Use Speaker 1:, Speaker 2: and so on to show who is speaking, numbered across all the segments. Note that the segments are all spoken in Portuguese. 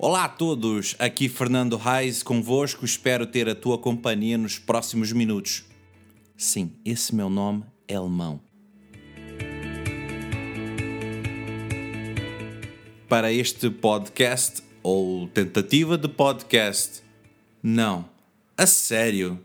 Speaker 1: Olá a todos, aqui Fernando Reis convosco, espero ter a tua companhia nos próximos minutos. Sim, esse meu nome é alemão. Para este podcast, ou tentativa de podcast, não, a sério.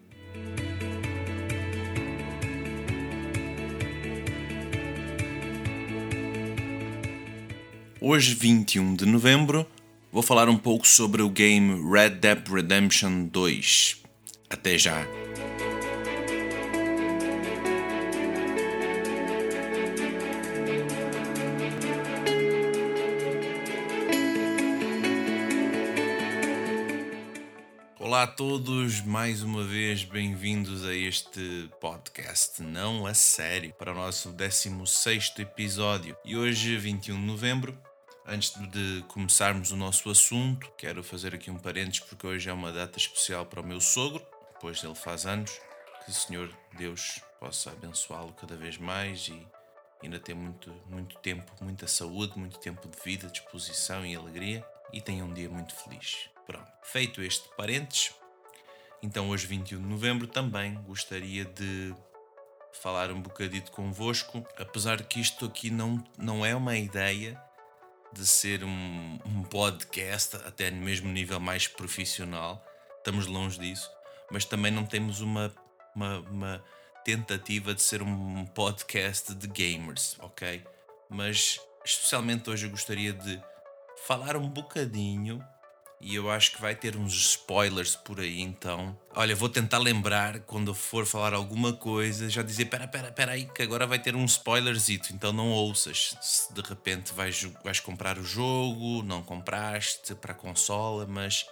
Speaker 1: Hoje, 21 de novembro, vou falar um pouco sobre o game Red Dead Redemption 2. Até já! Olá a todos, mais uma vez bem-vindos a este podcast Não a Sério, para o nosso 16 episódio. E hoje, 21 de novembro, Antes de começarmos o nosso assunto, quero fazer aqui um parênteses porque hoje é uma data especial para o meu sogro, pois ele faz anos. Que o Senhor Deus possa abençoá-lo cada vez mais e ainda ter muito, muito tempo, muita saúde, muito tempo de vida, disposição e alegria e tenha um dia muito feliz. Pronto, feito este parênteses, então hoje 21 de novembro também gostaria de falar um bocadito convosco, apesar que isto aqui não, não é uma ideia de ser um, um podcast, até mesmo nível mais profissional, estamos longe disso, mas também não temos uma, uma, uma tentativa de ser um podcast de gamers, ok? Mas especialmente hoje eu gostaria de falar um bocadinho e eu acho que vai ter uns spoilers por aí então. Olha, vou tentar lembrar quando for falar alguma coisa, já dizer: pera, pera, pera aí, que agora vai ter um spoilerzito, então não ouças. Se de repente vais, vais comprar o jogo, não compraste para a consola, mas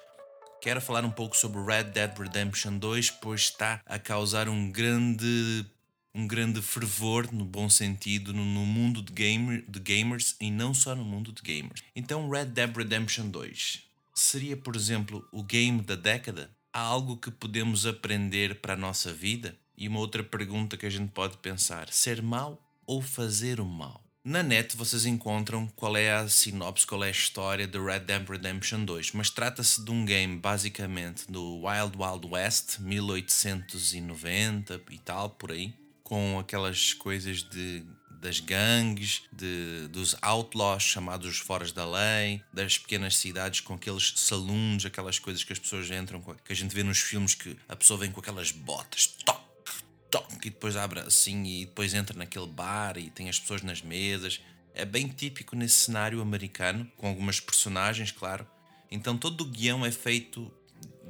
Speaker 1: quero falar um pouco sobre Red Dead Redemption 2, pois está a causar um grande um grande fervor, no bom sentido, no, no mundo de, gamer, de gamers e não só no mundo de gamers. Então, Red Dead Redemption 2 seria, por exemplo, o game da década? Há algo que podemos aprender para a nossa vida? E uma outra pergunta que a gente pode pensar: ser mau ou fazer o mal? Na net vocês encontram qual é a sinopse, qual é a história de Red Dead Redemption 2, mas trata-se de um game basicamente do Wild Wild West, 1890 e tal, por aí, com aquelas coisas de das gangues, de, dos outlaws chamados foras da lei, das pequenas cidades com aqueles saloons, aquelas coisas que as pessoas entram, que a gente vê nos filmes que a pessoa vem com aquelas botas, toque, toque, e depois abre assim e depois entra naquele bar e tem as pessoas nas mesas. É bem típico nesse cenário americano, com algumas personagens, claro. Então todo o guião é feito,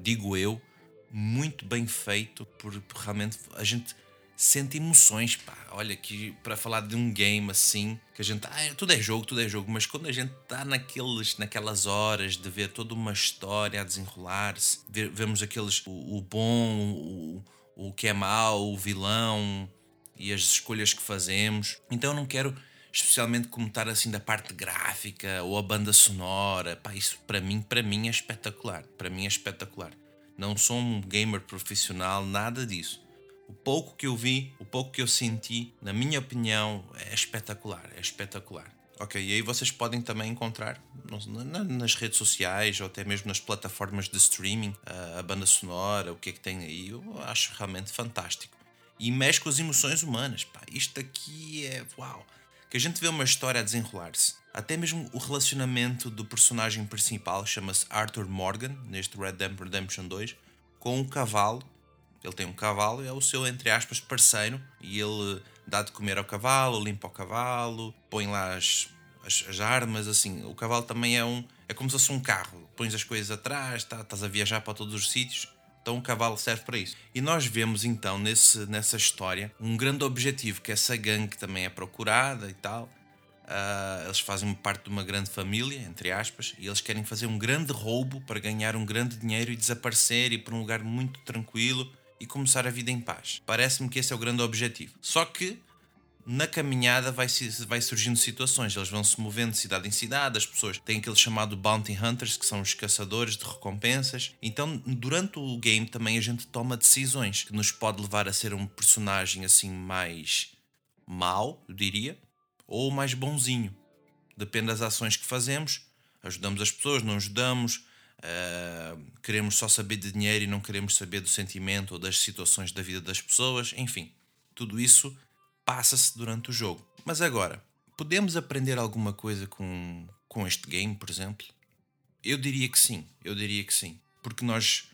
Speaker 1: digo eu, muito bem feito, por realmente a gente sente emoções, pá. Olha, que para falar de um game assim, que a gente. Ah, tudo é jogo, tudo é jogo, mas quando a gente está naqueles, naquelas horas de ver toda uma história a desenrolar-se, vemos aqueles. O, o bom, o, o que é mau, o vilão e as escolhas que fazemos. Então eu não quero especialmente comentar assim da parte gráfica ou a banda sonora. Pá, isso para mim, para mim é espetacular. Para mim é espetacular. Não sou um gamer profissional, nada disso o pouco que eu vi, o pouco que eu senti, na minha opinião, é espetacular. É espetacular. Ok, e aí vocês podem também encontrar nas redes sociais ou até mesmo nas plataformas de streaming a banda sonora, o que é que tem aí. Eu acho realmente fantástico. E mexe com as emoções humanas. Pá. Isto aqui é. Uau! Que a gente vê uma história a desenrolar-se. Até mesmo o relacionamento do personagem principal, chama-se Arthur Morgan, neste Red Dead Redemption 2, com um cavalo ele tem um cavalo e é o seu, entre aspas, parceiro. E ele dá de comer ao cavalo, limpa o cavalo, põe lá as, as, as, armas. Assim, o cavalo também é um. É como se fosse um carro. Pões as coisas atrás, tá, estás a viajar para todos os sítios. Então o cavalo serve para isso. E nós vemos então nesse, nessa história um grande objetivo, que essa gangue também é procurada e tal. Uh, eles fazem parte de uma grande família, entre aspas, e eles querem fazer um grande roubo para ganhar um grande dinheiro e desaparecer e para um lugar muito tranquilo e começar a vida em paz. Parece-me que esse é o grande objetivo. Só que na caminhada vai, vai surgindo situações, eles vão se movendo de cidade em cidade, as pessoas têm aquele chamado Bounty Hunters, que são os caçadores de recompensas. Então, durante o game também a gente toma decisões que nos pode levar a ser um personagem assim mais mau, eu diria, ou mais bonzinho. Depende das ações que fazemos, ajudamos as pessoas, não ajudamos, uh, queremos só saber de dinheiro e não queremos saber do sentimento ou das situações da vida das pessoas, enfim, tudo isso passa-se durante o jogo. Mas agora, podemos aprender alguma coisa com, com este game, por exemplo? Eu diria que sim, eu diria que sim. Porque nós.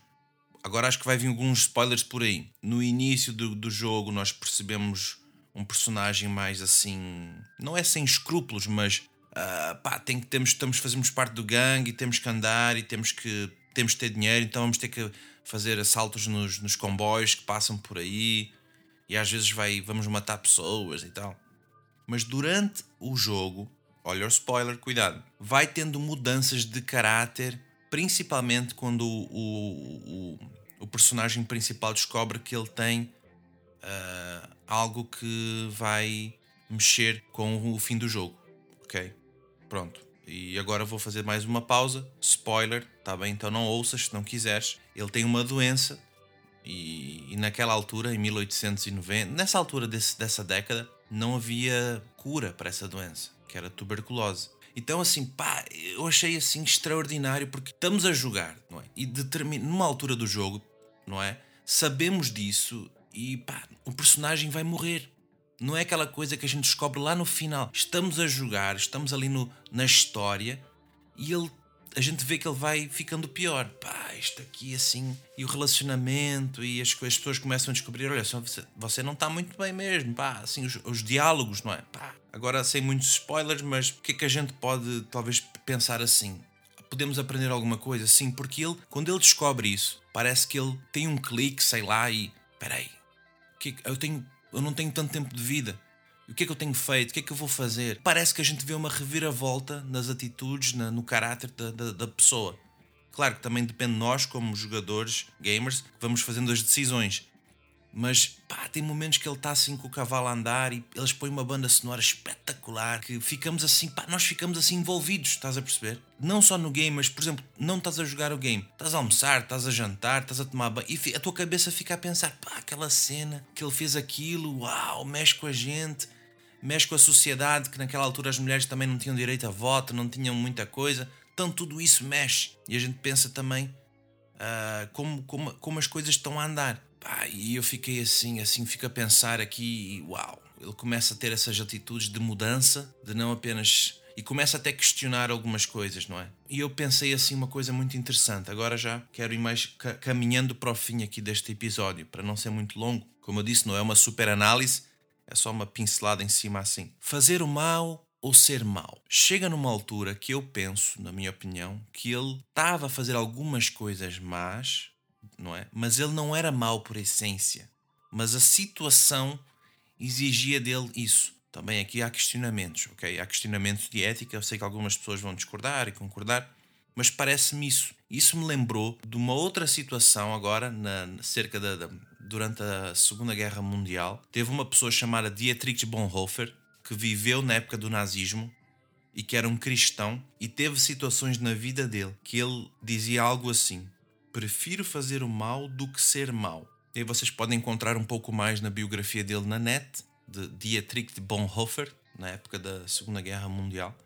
Speaker 1: Agora acho que vai vir alguns spoilers por aí. No início do, do jogo, nós percebemos um personagem mais assim. Não é sem escrúpulos, mas. Uh, pá, tem que, temos, estamos, fazemos parte do gangue e temos que andar e temos que, temos que ter dinheiro, então vamos ter que fazer assaltos nos, nos comboios que passam por aí e às vezes vai, vamos matar pessoas e tal. Mas durante o jogo, olha o spoiler, cuidado, vai tendo mudanças de caráter, principalmente quando o, o, o, o personagem principal descobre que ele tem uh, algo que vai mexer com o fim do jogo. Ok? Pronto. E agora vou fazer mais uma pausa. Spoiler, tá bem? Então não ouças se não quiseres. Ele tem uma doença e, e, naquela altura, em 1890, nessa altura desse, dessa década, não havia cura para essa doença, que era tuberculose. Então, assim, pá, eu achei assim extraordinário porque estamos a jogar, não é? E determin... numa altura do jogo, não é? Sabemos disso e pá, o personagem vai morrer. Não é aquela coisa que a gente descobre lá no final. Estamos a jogar, estamos ali no, na história e ele a gente vê que ele vai ficando pior. Pá, isto aqui assim. E o relacionamento, e as, as pessoas começam a descobrir: olha, você, não está muito bem mesmo. Pá, assim, os, os, diálogos, não é? Pá, agora sem muitos spoilers, mas o que é que a gente pode talvez pensar assim? Podemos aprender alguma coisa? Sim, porque ele, quando ele descobre isso, parece que ele tem um clique, sei lá, e. Peraí, que, eu, tenho, eu não tenho tanto tempo de vida o que é que eu tenho feito? O que é que eu vou fazer? Parece que a gente vê uma reviravolta nas atitudes, na, no caráter da, da, da, pessoa. Claro que também depende de nós, como jogadores, gamers, que vamos fazendo as decisões. Mas pá, tem momentos que ele está assim com o cavalo a andar e eles põem uma banda sonora espetacular que ficamos assim, pá, nós ficamos assim envolvidos, estás a perceber? Não só no game, mas por exemplo, não estás a jogar o game, estás a almoçar, estás a jantar, estás a tomar banho e a tua cabeça fica a pensar, pá, aquela cena que ele fez aquilo, uau, mexe com a gente mexe com a sociedade, que naquela altura as mulheres também não tinham direito a voto, não tinham muita coisa. Então tudo isso mexe. E a gente pensa também uh, como, como, como as coisas estão a andar. E eu fiquei assim, assim, fico a pensar aqui, uau, ele começa a ter essas atitudes de mudança, de não apenas. E começa até a questionar algumas coisas, não é? E eu pensei assim uma coisa muito interessante. Agora já quero ir mais caminhando para o fim aqui deste episódio, para não ser muito longo. Como eu disse, não é uma super análise, é só uma pincelada em cima assim. Fazer o mal ou ser mau. Chega numa altura que eu penso, na minha opinião, que ele estava a fazer algumas coisas más, não é? Mas ele não era mau por essência. Mas a situação exigia dele isso. Também aqui há questionamentos, ok? Há questionamentos de ética. Eu sei que algumas pessoas vão discordar e concordar, mas parece-me isso. Isso me lembrou de uma outra situação agora, na, cerca da, da durante a Segunda Guerra Mundial, teve uma pessoa chamada Dietrich Bonhoeffer, que viveu na época do nazismo e que era um cristão e teve situações na vida dele que ele dizia algo assim: prefiro fazer o mal do que ser mau. E aí vocês podem encontrar um pouco mais na biografia dele na net, de Dietrich Bonhoeffer, na época da Segunda Guerra Mundial.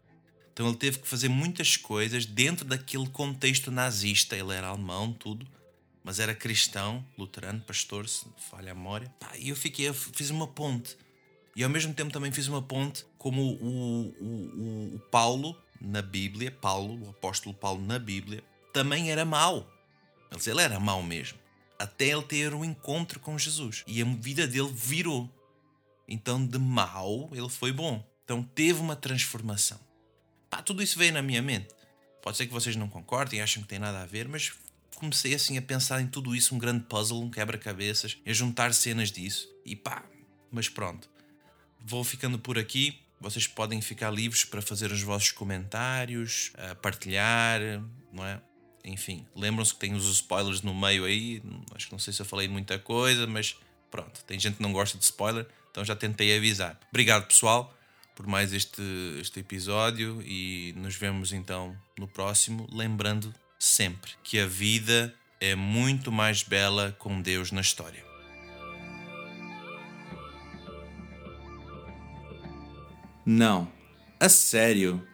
Speaker 1: Então ele teve que fazer muitas coisas dentro daquele contexto nazista. Ele era alemão, tudo mas era cristão, luterano, pastor, se falha a memória. e eu fiquei, eu fiz uma ponte. E ao mesmo tempo também fiz uma ponte como o, o, o, o Paulo na Bíblia, Paulo, o apóstolo Paulo na Bíblia, também era mau. Ele era mau mesmo. Até ele ter um encontro com Jesus. E a vida dele virou. Então, de mau, ele foi bom. Então, teve uma transformação. Pá, tudo isso veio na minha mente. Pode ser que vocês não concordem achem que tem nada a ver, mas comecei assim a pensar em tudo isso, um grande puzzle, um quebra-cabeças, a juntar cenas disso e pá, mas pronto. Vou ficando por aqui. Vocês podem ficar livres para fazer os vossos comentários, partilhar, não é? Enfim, lembram-se que tem os spoilers no meio aí. Acho que não sei se eu falei muita coisa, mas pronto, tem gente que não gosta de spoiler, então já tentei avisar. Obrigado, pessoal, por mais este, este episódio e nos vemos então no próximo. Lembrando sempre que a vida é muito mais bela com Deus na história.
Speaker 2: Não, a sério.